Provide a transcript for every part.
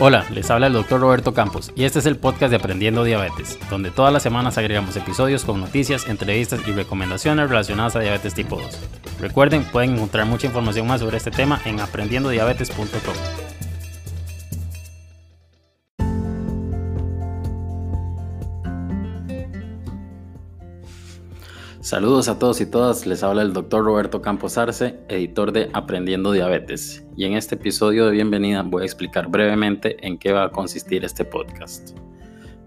Hola, les habla el doctor Roberto Campos y este es el podcast de Aprendiendo Diabetes, donde todas las semanas agregamos episodios con noticias, entrevistas y recomendaciones relacionadas a diabetes tipo 2. Recuerden, pueden encontrar mucha información más sobre este tema en aprendiendodiabetes.com. Saludos a todos y todas, les habla el doctor Roberto Campos Arce, editor de Aprendiendo Diabetes, y en este episodio de bienvenida voy a explicar brevemente en qué va a consistir este podcast.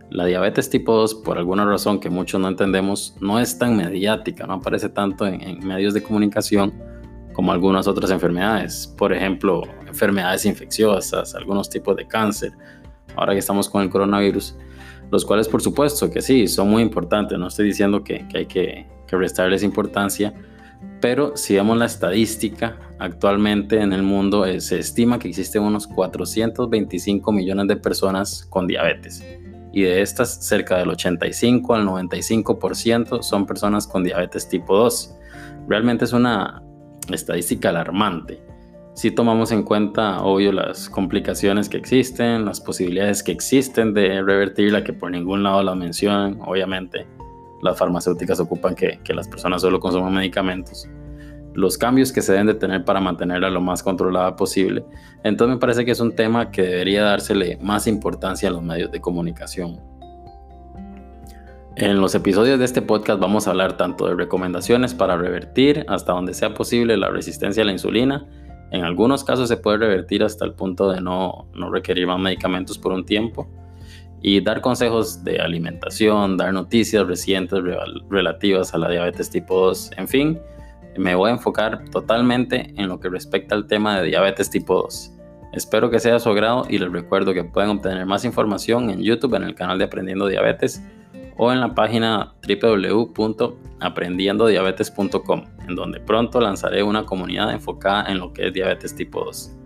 La diabetes tipo 2, por alguna razón que muchos no entendemos, no es tan mediática, no aparece tanto en, medios de comunicación como algunas otras enfermedades, por ejemplo, enfermedades infecciosas, algunos tipos de cáncer, ahora que estamos con el coronavirus, los cuales por supuesto que sí, son muy importantes, no estoy diciendo que hay que que restarles importancia, pero si vemos la estadística, actualmente en el mundo eh, se estima que existen unos 425 millones de personas con diabetes. Y de estas, cerca del 85 al 95% son personas con diabetes tipo 2. Realmente es una estadística alarmante. Si tomamos en cuenta, obvio, las complicaciones que existen, las posibilidades que existen de revertirla, que por ningún lado la mencionan, obviamente las farmacéuticas ocupan que, las personas solo consuman medicamentos, los cambios que se deben de tener para mantenerla lo más controlada posible. Entonces me parece que es un tema que debería dársele más importancia a los medios de comunicación. En los episodios de este podcast vamos a hablar tanto de recomendaciones para revertir hasta donde sea posible la resistencia a la insulina. En algunos casos se puede revertir hasta el punto de no, no requerir más medicamentos por un tiempo y dar consejos de alimentación, dar noticias recientes relativas a la diabetes tipo 2, en fin, me voy a enfocar totalmente en lo que respecta al tema de diabetes tipo 2. Espero que sea de su agrado y les recuerdo que pueden obtener más información en YouTube en el canal de Aprendiendo Diabetes o en la página www.aprendiendodiabetes.com, en donde pronto lanzaré una comunidad enfocada en lo que es diabetes tipo 2.